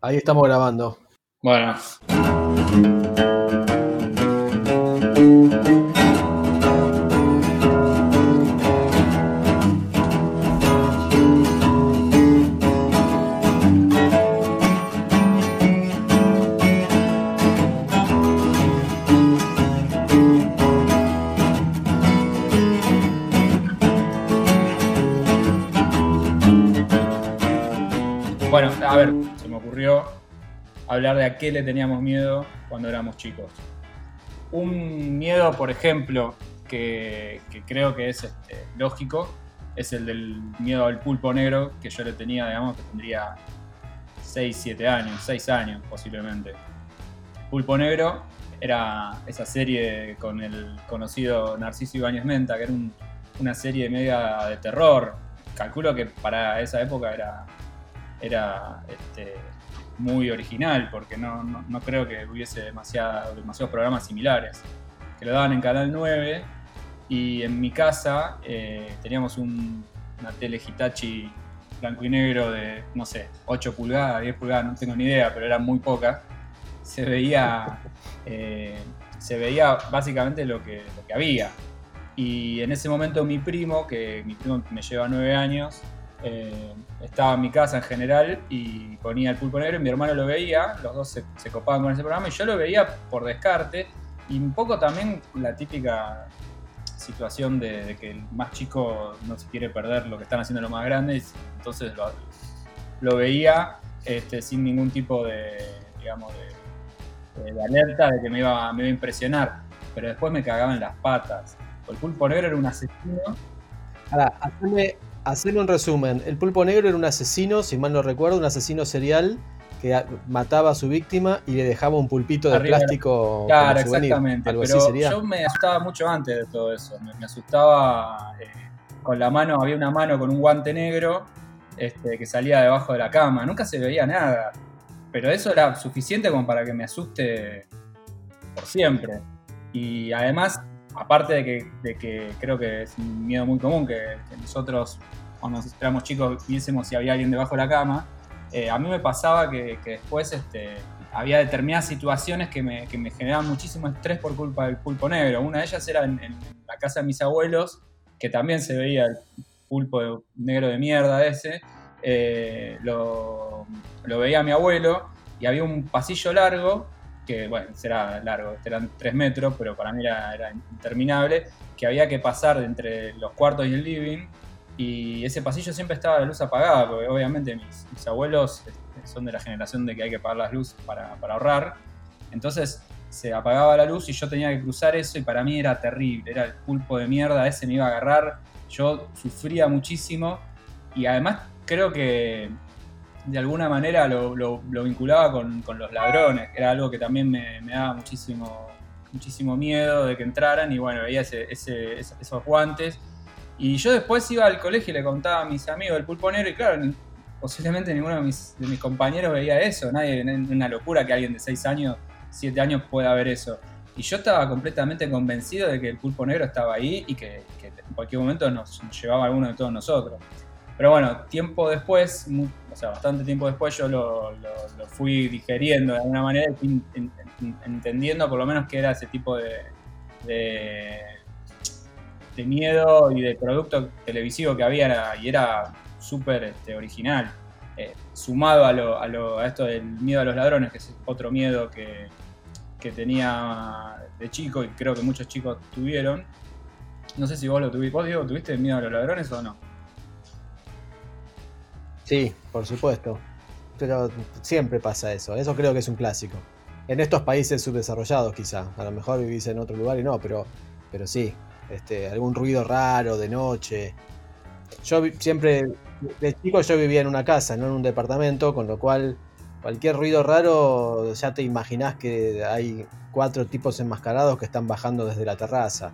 Ahí estamos grabando. Bueno. Hablar de a qué le teníamos miedo cuando éramos chicos. Un miedo, por ejemplo, que, creo que es este, lógico, es el del miedo al pulpo negro, que yo le tenía, digamos, que tendría 6, 7 años, 6 años posiblemente. Pulpo Negro era esa serie con el conocido Narciso Ibáñez Menta, que era un- una serie media de terror. Calculo que para esa época era, era este, muy original, porque no, no- no creo que hubiese demasiados programas similares. Que lo daban en Canal 9 y en mi casa eh, teníamos un- una tele Hitachi blanco y negro de, no sé, 8 pulgadas, 10 pulgadas, no tengo ni idea, pero era muy poca. Se veía, eh, se veía básicamente lo que, lo que había. Y en ese momento mi primo, que mi primo me lleva 9 años, eh, estaba en mi casa en general y ponía el pulpo negro y mi hermano lo veía, los dos se, copaban con ese programa y yo lo veía por descarte y un poco también la típica situación de, que el más chico no se quiere perder lo que están haciendo los más grandes, entonces lo, veía este, sin ningún tipo de, alerta de que me iba, me iba a impresionar, pero después me cagaba en las patas. El pulpo negro era un asesino Ahora, haceme un resumen. El pulpo negro era un asesino, si mal no recuerdo, un asesino serial que mataba a su víctima y le dejaba un pulpito de Arriba. plástico. Claro, como exactamente. Algo Pero así sería. yo me asustaba mucho antes de todo eso. Me, me asustaba eh, con la mano, había una mano con un guante negro este, que salía debajo de la cama. Nunca se veía nada. Pero eso era suficiente como para que me asuste por siempre. Y además, aparte de que, de que creo que es un miedo muy común que, nosotros, cuando éramos chicos, viésemos si había alguien debajo de la cama, eh, a mí me pasaba que, que después este, había determinadas situaciones que me, que me generaban muchísimo estrés por culpa del pulpo negro. Una de ellas era en, la casa de mis abuelos, que también se veía el pulpo negro de mierda ese. Eh, lo veía mi abuelo y había un pasillo largo, que bueno, será largo, eran tres metros, pero para mí era, interminable, que había que pasar entre los cuartos y el living. Y ese pasillo siempre estaba la luz apagada, porque obviamente mis, abuelos este, son de la generación de que hay que apagar las luces para, para ahorrar. Entonces se apagaba la luz y yo tenía que cruzar eso y para mí era terrible, era el pulpo de mierda, ese me iba a agarrar, yo sufría muchísimo y además creo que de alguna manera lo, lo- vinculaba con, con los ladrones, que era algo que también me, me daba muchísimo, muchísimo miedo de que entraran y bueno, veía ese- esos guantes. Y yo después iba al colegio y le contaba a mis amigos del pulpo negro y claro, ni- posiblemente ninguno de mis, de mis compañeros veía eso, nadie, una locura que alguien de 6 años, 7 años pueda ver eso. Y yo estaba completamente convencido de que el pulpo negro estaba ahí y que, que en cualquier momento nos, nos llevaba a alguno de todos nosotros. Pero bueno, tiempo después, o sea, bastante tiempo después, yo lo, lo- fui digeriendo de alguna manera fui en- en- en- entendiendo por lo menos que era ese tipo de, de, miedo y de producto televisivo que había y era súper este, original. Eh, sumado a, lo, a, lo- a esto del miedo a los ladrones, que es otro miedo que, que tenía de chico y creo que muchos chicos tuvieron. No sé si vos lo tuviste. ¿Vos, Diego, tuviste miedo a los ladrones o no? Sí, por supuesto. Pero siempre pasa eso. Eso creo que es un clásico. En estos países subdesarrollados, quizá. A lo mejor vivís en otro lugar y no, pero, pero sí. Este, algún ruido raro de noche. Yo siempre, de chico yo vivía en una casa, no en un departamento, con lo cual cualquier ruido raro ya te imaginás que hay cuatro tipos enmascarados que están bajando desde la terraza.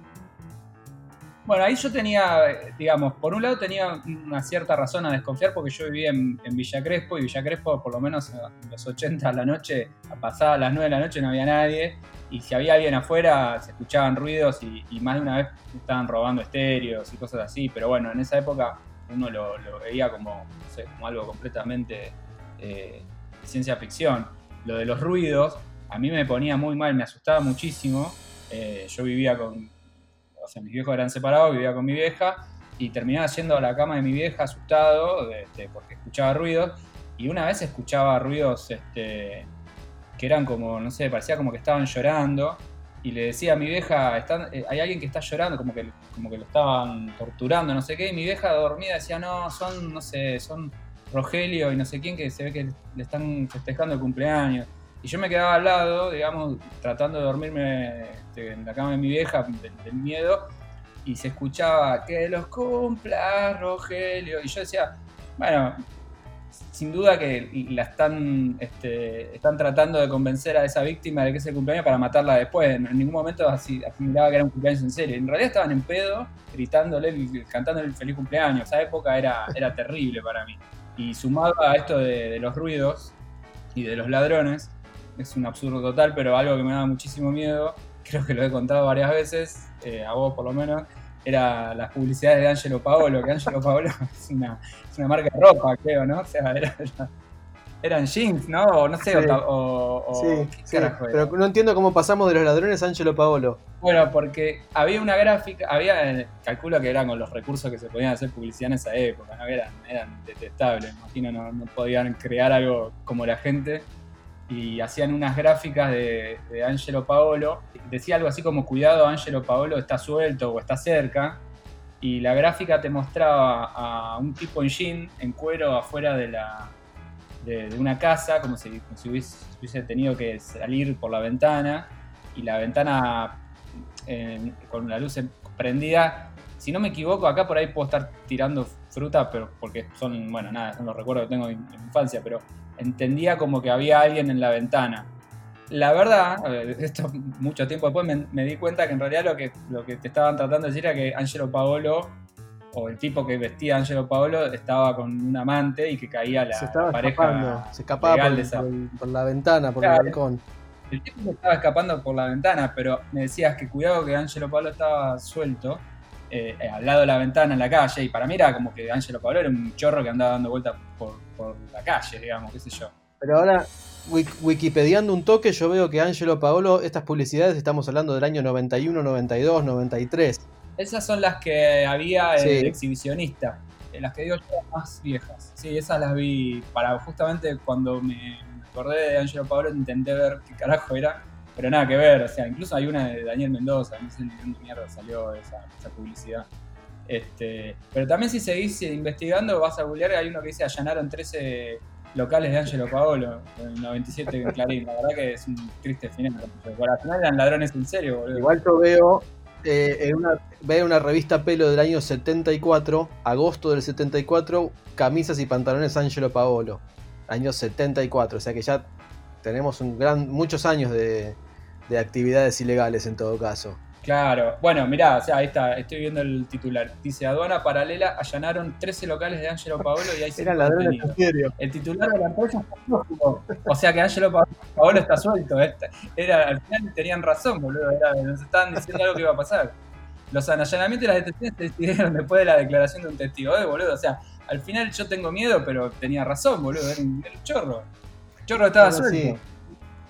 Bueno, ahí yo tenía, digamos, por un lado tenía una cierta razón a desconfiar porque yo vivía en, Villa Crespo y Villa Crespo, por lo menos en los 80 a la noche, a pasada las 9 de la noche no había nadie y si había alguien afuera se escuchaban ruidos y, más de una vez estaban robando estéreos y cosas así, pero bueno, en esa época uno lo, veía como, no sé, como algo completamente eh, ciencia ficción. Lo de los ruidos, a mí me ponía muy mal, me asustaba muchísimo. Eh, yo vivía con, o sea, mis viejos eran separados, vivía con mi vieja y terminaba yendo a la cama de mi vieja asustado porque escuchaba ruidos. Y una vez escuchaba ruidos este, que eran como, no sé, parecía como que estaban llorando. Y le decía a mi vieja, eh, hay alguien que está llorando, como que, como que lo estaban torturando, no sé qué, y mi vieja dormida decía, no, son, no sé, son Rogelio y no sé quién que se ve que le están festejando el cumpleaños. Y yo me quedaba al lado, digamos, tratando de dormirme este, en la cama de mi vieja del, miedo, y se escuchaba que los cumpla Rogelio. Y yo decía, bueno, sin duda que la están, este, están tratando de convencer a esa víctima de que es el cumpleaños para matarla después. En ningún momento así asimilaba que era un cumpleaños en serio. En realidad estaban en pedo, gritándole, cantándole el feliz cumpleaños. Esa época era, era terrible para mí. Y sumado a esto de los ruidos y de los ladrones, es un absurdo total, pero algo que me daba muchísimo miedo, creo que lo he contado varias veces, eh, a vos por lo menos, era las publicidades de Angelo Paolo, que Angelo Paolo es una, es una marca de ropa, creo, ¿no? O sea, era, eran jeans, ¿no? O no sé, o, sí, sí, Pero no entiendo cómo pasamos de los ladrones a Angelo Paolo. Bueno, porque había una gráfica, había, calculo que eran con los recursos que se podían hacer publicidad en esa época, ¿no? Eran, eran detestables, imagino, no, no podían crear algo como la gente y hacían unas gráficas de, Angelo Paolo. Decía algo así como, cuidado, Angelo Paolo está suelto o está cerca. Y la gráfica te mostraba a un tipo en jean, en cuero, afuera de, la, de, una casa, como si, hubiese, tenido que salir por la ventana. Y la ventana con la luz prendida. Si no me equivoco, acá por ahí puedo estar tirando fruta, pero porque son, bueno, nada, son los recuerdos que tengo de infancia, pero entendía como que había alguien en la ventana. La verdad, esto mucho tiempo después me, di cuenta que en realidad lo que, lo que te estaban tratando de decir era que Angelo Paolo, o el tipo que vestía a Angelo Paolo, estaba con un amante y que caía la, se pareja. se escapaba por, la ventana, por el balcón. El tipo estaba escapando por la ventana, pero me decías que cuidado que Angelo Paolo estaba suelto. Eh, al lado de la ventana en la calle, y para mí era como que Angelo Paolo era un chorro que andaba dando vueltas por, por la calle, digamos, qué sé yo. Pero ahora, wikipediando un toque, yo veo que Angelo Paolo, estas publicidades estamos hablando del año 91, 92, 93. Esas son las que había el exhibicionista, eh, las que digo yo, más viejas. Sí, esas las vi para justamente cuando me acordé de Angelo Paolo intenté ver qué carajo era, pero nada que ver, o sea, incluso hay una de Daniel Mendoza, no sé ni de mierda salió esa, esa publicidad. Este, pero también si seguís investigando, vas a googlear, hay uno que dice allanaron 13 locales de Angelo Paolo en el 97 en Clarín. La verdad que es un triste final. Porque al final eran ladrones en serio, boludo. Igual yo veo eh, en una, veo una revista pelo del año 74, agosto del 74, camisas y pantalones Angelo Paolo. Año 74, o sea que ya tenemos un gran, muchos años de, de actividades ilegales en todo caso. Claro, bueno, mirá, o sea, ahí está, estoy viendo el titular. Dice, aduana paralela, allanaron 13 locales de Angelo Paolo y ahí se El titular de la empresa O sea que Angelo Paolo está suelto. Este, era, al final tenían razón, boludo. nos estaban diciendo algo que iba a pasar. Los allanamientos y las detenciones se decidieron después de la declaración de un testigo, ¿eh, boludo? O sea, al final yo tengo miedo, pero tenía razón, boludo. Era un, chorro. El chorro estaba suelto.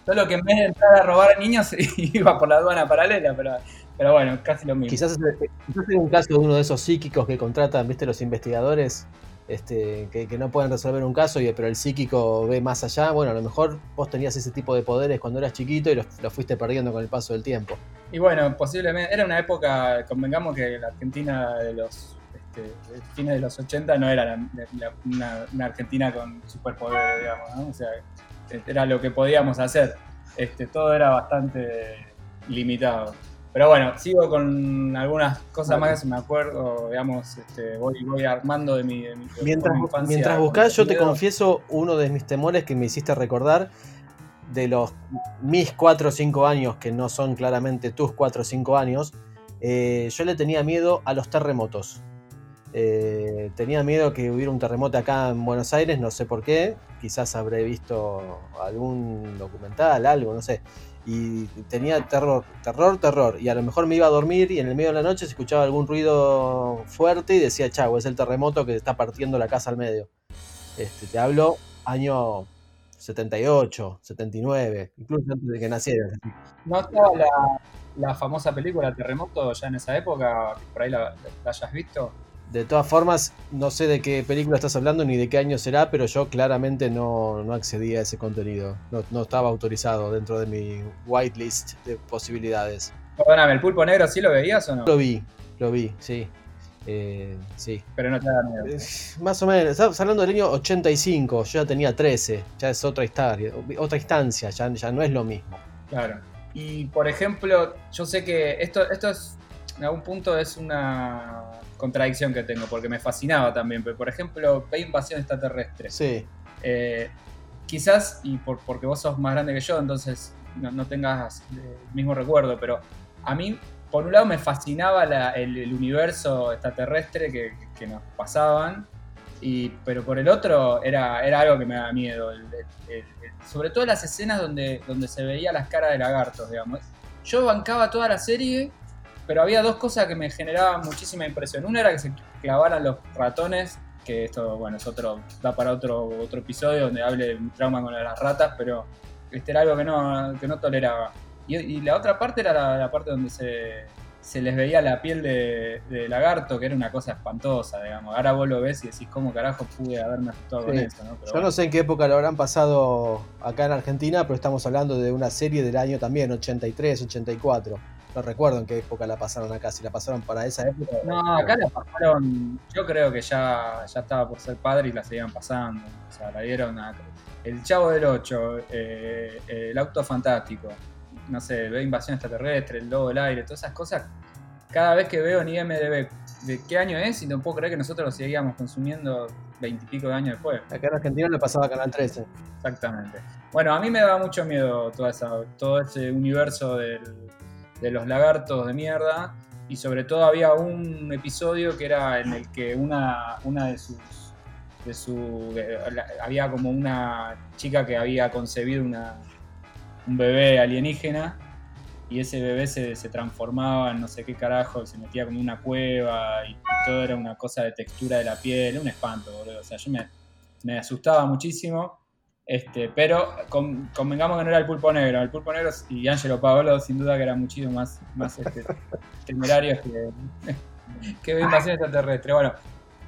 Solo que en vez de entrar a robar a niños iba por la aduana paralela, pero pero bueno, casi lo mismo. Quizás es, un caso de uno de esos psíquicos que contratan, viste, los investigadores, este, que, no pueden resolver un caso, y, pero el psíquico ve más allá. Bueno, a lo mejor vos tenías ese tipo de poderes cuando eras chiquito y los, fuiste perdiendo con el paso del tiempo. Y bueno, posiblemente, era una época, convengamos que la Argentina de los este, fines de los 80 no era una, Argentina con superpoderes, digamos, ¿no? O sea, era lo que podíamos hacer. Este, todo era bastante limitado. Pero bueno, sigo con algunas cosas más que me acuerdo, digamos, este, voy, voy armando de mi, mientras, Mientras buscas, yo te confieso uno de mis temores que me hiciste recordar de los mis 4 o 5 años, que no son claramente tus 4 o 5 años, eh, yo le tenía miedo a los terremotos. Eh, tenía miedo que hubiera un terremoto acá en Buenos Aires, no sé por qué, quizás habré visto algún documental, algo, no sé y tenía terror, terror, terror. Y a lo mejor me iba a dormir y en el medio de la noche se escuchaba algún ruido fuerte y decía, chavo, es el terremoto que está partiendo la casa al medio. Este, te hablo año 78, 79, incluso antes de que nacieras. ¿No estaba la, famosa película Terremoto ya en esa época? Por ahí la hayas visto. De todas formas, no sé de qué película estás hablando ni de qué año será, pero yo claramente no, no accedí a ese contenido. No, no estaba autorizado dentro de mi whitelist de posibilidades. Perdóname, ¿el pulpo negro sí lo veías o no? Lo vi, lo vi, sí. Eh, sí. Pero no te da miedo. Eh, más o menos, estamos hablando del año 85, yo ya tenía 13, ya es otra historia, otra instancia, ya, ya no es lo mismo. Claro. Y por ejemplo, yo sé que esto, esto es, en algún punto es una contradicción que tengo, porque me fascinaba también. Pero por ejemplo, ve invasión extraterrestre. Sí. Eh, quizás, y por, porque vos sos más grande que yo, entonces no, no tengas el mismo recuerdo, pero a mí, por un lado, me fascinaba la- el, el universo extraterrestre que, que nos pasaban, y, pero por el otro era, era algo que me daba miedo. el- el- el- sobre todo las escenas donde, donde se veía las caras de lagartos, digamos. Yo bancaba toda la serie, pero había dos cosas que me generaban muchísima impresión. Una era que se clavaran los ratones, que esto, bueno, es otro, da para otro, otro episodio donde hable de mi trauma con las ratas, pero este era algo que no, que no toleraba. Y, y la otra parte era la, la parte donde se, se les veía la piel de, de lagarto, que era una cosa espantosa, digamos. Ahora vos lo ves y decís, ¿cómo carajo pude haberme asustado con eso? ¿no? Pero Yo bueno. no sé en qué época lo habrán pasado acá en Argentina, pero estamos hablando de una serie del año también, 83, 84. No recuerdo en qué época la pasaron acá, si la pasaron para esa época. No, acá la pasaron. Yo creo que ya, ya estaba por ser padre y la seguían pasando. O sea, la dieron a. El Chavo del 8, el Auto Fantástico, no sé, ve Invasión Extraterrestre, el Lobo del Aire, todas esas cosas. Cada vez que veo en IMDB de qué año es, y no puedo creer que nosotros lo seguíamos consumiendo veintipico de años después. Acá en Argentina le pasaba a Canal 13. Exactamente. Bueno, a mí me da mucho miedo toda esa, todo ese universo del- de los lagartos de mierda. Y sobre todo había un episodio que era en el que una, una de sus. De su, había como una chica que había concebido una, un bebé alienígena y ese bebé se, se transformaba en no sé qué carajo, se metía como en una cueva y, y todo era una cosa de textura de la piel, un espanto, boludo. O sea, yo me, me asustaba muchísimo. Este, pero con- convengamos que no era el pulpo negro. El pulpo negro y Angelo Paolo sin duda que eran muchísimo más, más este, temerarios que, que invasión extraterrestre. Bueno,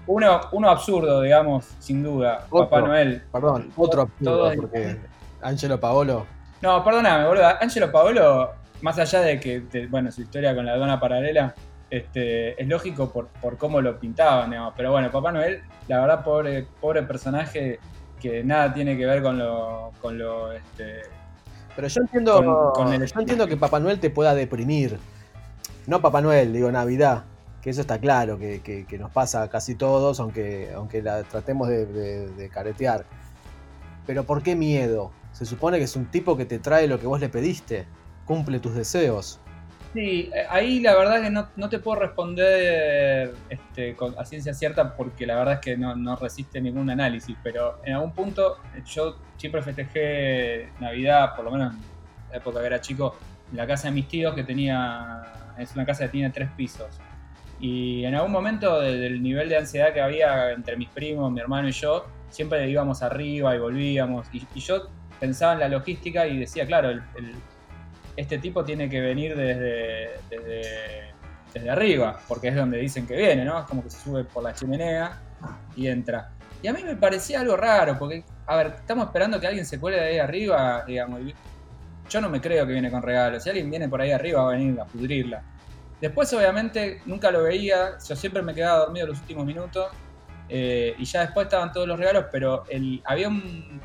uno, uno absurdo, digamos, sin duda. Otro. Papá Noel. Perdón, otro absurdo, porque Angelo Paolo. No, perdóname, boludo. Angelo Paolo, más allá de que, de- bueno, su historia con la dona paralela, este, es lógico por, por cómo lo pintaban, digamos. Pero bueno, Papá Noel, la verdad, pobre, pobre personaje que nada tiene que ver con lo, con lo, este, Pero yo entiendo, Con- con el- yo entiendo que Papá Noel te pueda deprimir. No Papá Noel, digo Navidad. Que eso está claro, que, que- que nos pasa a casi todos, aunque, aunque la tratemos de, de- de caretear. Pero ¿por qué miedo? Se supone que es un tipo que te trae lo que vos le pediste. Cumple tus deseos. Sí, eh, ahí la verdad que no, no te puedo responder este, con, a ciencia cierta porque la verdad es que no, resiste ningún análisis, pero en algún punto eh, yo siempre festejé Navidad, por lo menos en la época que era chico, en la casa de mis tíos que tenía, es una casa que tiene tres pisos. Y en algún momento de- del nivel de ansiedad que había entre mis primos, mi hermano y yo, siempre íbamos arriba y volvíamos. Y, yo pensaba en la logística y decía, claro, el, este tipo tiene que venir desde, desde, desde arriba, porque es donde dicen que viene, ¿no? Es como que se sube por la chimenea y entra. Y a mí me parecía algo raro, porque, a ver, estamos esperando que alguien se cuele de ahí arriba, digamos. yo no me creo que viene con regalos. Si alguien viene por ahí arriba, va a venir a pudrirla. Después, obviamente, nunca lo veía. Yo siempre me quedaba dormido los últimos minutos. eh, y ya después estaban todos los regalos, pero el, había un.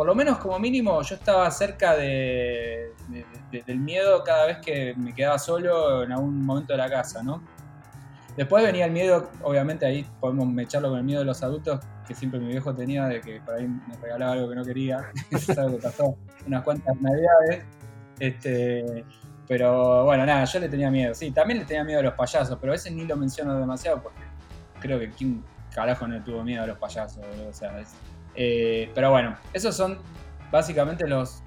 Por lo menos, como mínimo, yo estaba cerca de, de- de- del miedo cada vez que me quedaba solo en algún momento de la casa, ¿no? Después venía el miedo, obviamente ahí podemos mecharlo con el miedo de los adultos, que siempre mi viejo tenía de que por ahí me regalaba algo que no quería. Es algo que pasó unas cuantas navidades. Este, pero bueno, nada, yo le tenía miedo. Sí, también le tenía miedo a los payasos, pero a veces ni lo menciono demasiado porque creo que quién carajo no tuvo miedo a los payasos? O sea, es- eh, pero bueno, esos son básicamente los,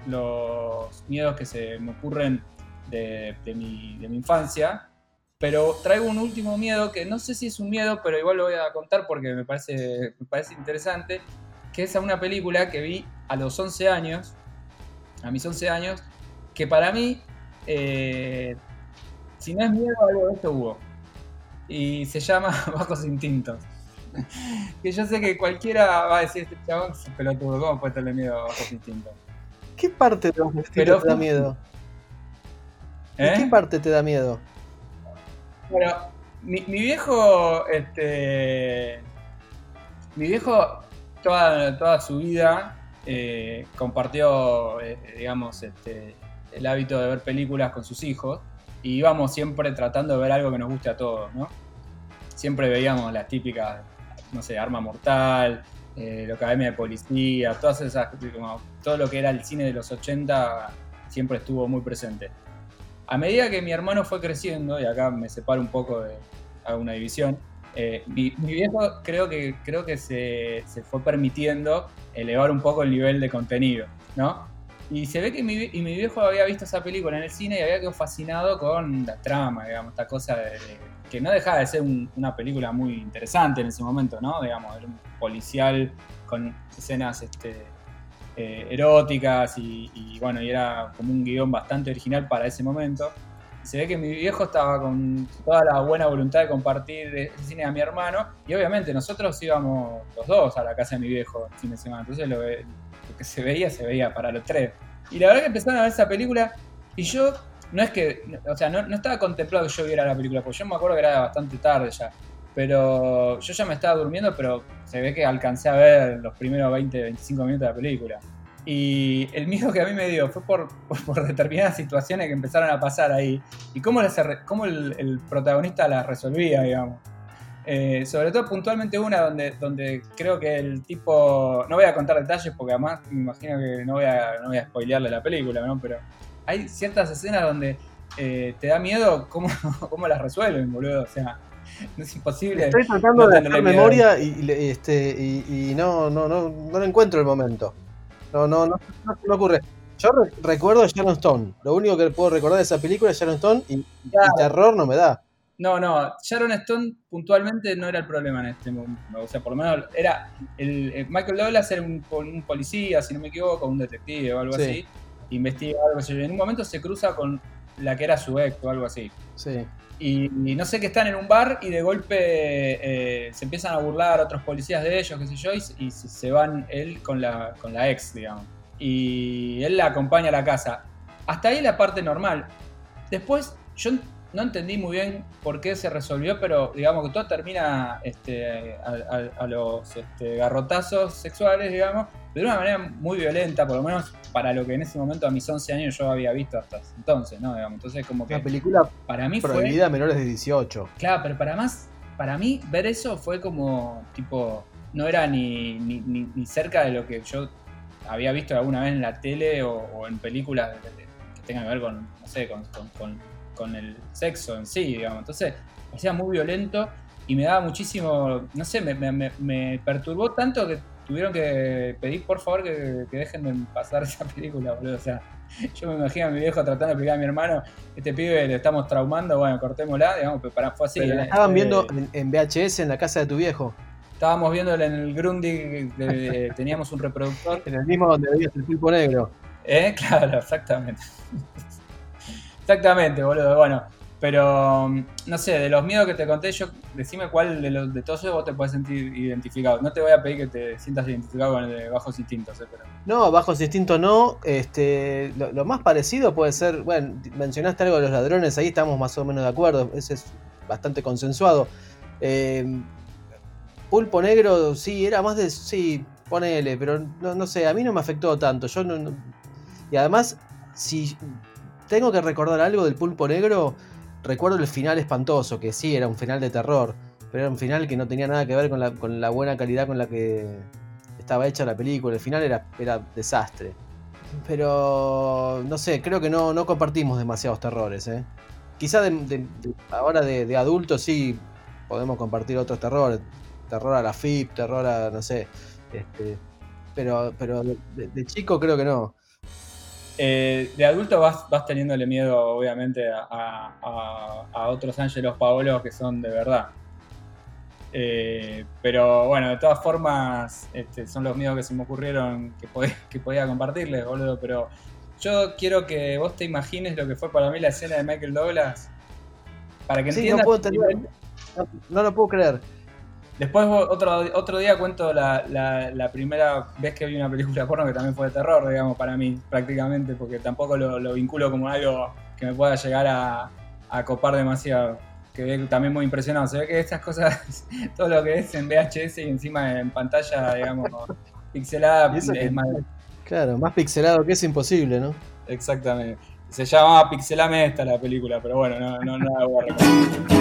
miedos que se me ocurren de, de mi, de mi infancia. Pero traigo un último miedo que no sé si es un miedo, pero igual lo voy a contar porque me parece, me parece interesante, que es a una película que vi a los 11 años, a mis 11 años, que para mí, eh, si no es miedo, algo de esto hubo. Y se llama Bajos Instintos. que yo sé que cualquiera va a decir, este chabón es un pelotudo, ¿cómo puede tenerle miedo a Bajos Instintos? ¿Qué parte de Bajos Instintos te da miedo? ¿Eh? ¿Qué parte te da miedo? Bueno, mi, viejo, este. Mi viejo, toda, toda su vida eh, compartió, eh, digamos, este, el hábito de ver películas con sus hijos y íbamos siempre tratando de ver algo que nos guste a todos, ¿no? Siempre veíamos las típicas, no sé, Arma Mortal, eh, la Academia de Policía, todas esas, todo lo que era el cine de los 80 siempre estuvo muy presente. A medida que mi hermano fue creciendo, y acá me separo un poco de una división, eh, mi, viejo creo que, creo que se, fue permitiendo elevar un poco el nivel de contenido, ¿no? Y se ve que mi, y mi viejo había visto esa película en el cine y había quedado fascinado con la trama, digamos, esta cosa de, que no dejaba de ser una película muy interesante en ese momento, ¿no? Digamos, era un policial con escenas este, eh, eróticas y, bueno, y era como un guion bastante original para ese momento. se ve que mi viejo estaba con toda la buena voluntad de compartir el cine a mi hermano y obviamente nosotros íbamos los dos a la casa de mi viejo el fin de semana, entonces lo, que se veía, se veía para los tres. Y la verdad que empezaron a ver esa película y yo no es que, o sea, no, estaba contemplado que yo viera la película, porque yo me acuerdo que era bastante tarde ya. Pero yo ya me estaba durmiendo, pero se ve que alcancé a ver los primeros 20, 25 minutos de la película. Y el miedo que a mí me dio fue por, determinadas situaciones que empezaron a pasar ahí y cómo, cómo el, protagonista las resolvía, digamos. Eh, sobre todo puntualmente una donde, donde creo que el tipo. No voy a contar detalles porque además me imagino que no voy a, no voy a spoilearle la película, ¿no? Pero hay ciertas escenas donde eh, te da miedo cómo, cómo las resuelven, boludo. O sea, es imposible. Estoy tratando de hacer memoria y, este, y, no, no, no, no encuentro el momento. No, no, no, no, ocurre. Yo recuerdo a Sharon Stone. Lo único que puedo recordar de esa película es Sharon Stone y, terror no me da. No, no, Sharon Stone puntualmente no era el problema en este momento. O sea, por lo menos era. El, Michael Douglas era un, policía, si no me equivoco, un detective o algo así. Investiga algo así. En un momento se cruza con la que era su ex o algo así. Sí. Y, no sé que están en un bar y de golpe eh, se empiezan a burlar otros policías de ellos, qué sé yo, y, se van él con la, con la ex, digamos. Y él la acompaña a la casa. Hasta ahí la parte normal. Después, yo no entendí muy bien por qué se resolvió, pero digamos que todo termina este, a, los este, garrotazos sexuales, digamos, de una manera muy violenta, por lo menos para lo que en ese momento a mis 11 años yo había visto hasta entonces, ¿no? Digamos, entonces como que... La película para mí prohibida a menores de 18. Claro, pero para más, para mí ver eso fue como, tipo, no era ni, ni, cerca de lo que yo había visto alguna vez en la tele o, en películas que tengan que ver con, no sé, con, con, el sexo en sí, digamos. Entonces, hacía muy violento y me daba muchísimo, no sé, me, me, me perturbó tanto que tuvieron que pedir por favor que, dejen de pasar esa película, boludo. O sea, yo me imagino a mi viejo tratando de explicar a mi hermano, este pibe le estamos traumando, bueno, cortémosla, digamos, pero para, fue así. Pero la estaban viendo en, VHS en la casa de tu viejo. Estábamos viéndola en el Grundy, teníamos un reproductor. En el mismo donde veías el pulpo negro. ¿Eh? Claro, exactamente. Exactamente, boludo. Bueno, pero, mm, no sé, de los miedos que te conté, yo decime cuál de, los, de todos vos te puedes sentir identificado. No te voy a pedir que te sientas identificado con el de Bajos Instintos, eh, pero... No, Bajos Instintos no. Este, lo, más parecido puede ser, bueno, mencionaste algo de los ladrones, ahí estamos más o menos de acuerdo, ese es bastante consensuado. Em, Pulpo Negro, sí, era más de, sí, ponele, pero no, no sé, a mí no me afectó tanto. Yo no, y además, si tengo que recordar algo del Pulpo Negro recuerdo el final espantoso, que sí, era un final de terror, pero era un final que no tenía nada que ver con la, buena calidad con la que estaba hecha la película. El final era, desastre. Pero no sé, creo que no, no compartimos demasiados terrores. ¿eh? Quizá de, ahora de, adultos sí podemos compartir otros terrores. Terror a la FIP, terror a, no sé. Este, pero pero de chico creo que no. Eh, de adulto vas, vas teniéndole miedo, obviamente, a, a, otros Ángelos Paolo que son de verdad. Eh, pero bueno, de todas formas, este, son los míos que se me ocurrieron que, que podía compartirles, boludo. Pero yo quiero que vos te imagines lo que fue para mí la escena de Michael Douglas. Para que entiendas. No, lo puedo creer. Después otro, otro día cuento la, primera vez que vi una película porno que también fue de terror, digamos, para mí, prácticamente, porque tampoco lo, vinculo como algo que me pueda llegar a, a copar demasiado que también muy impresionado. Se ve que estas cosas, todo lo que es en VHS y encima en pantalla, digamos, pixelada, es más... Claro, más pixelado que es imposible, ¿no? Exactamente. Se llama Pixelame esta la película, pero bueno, no, no, no la a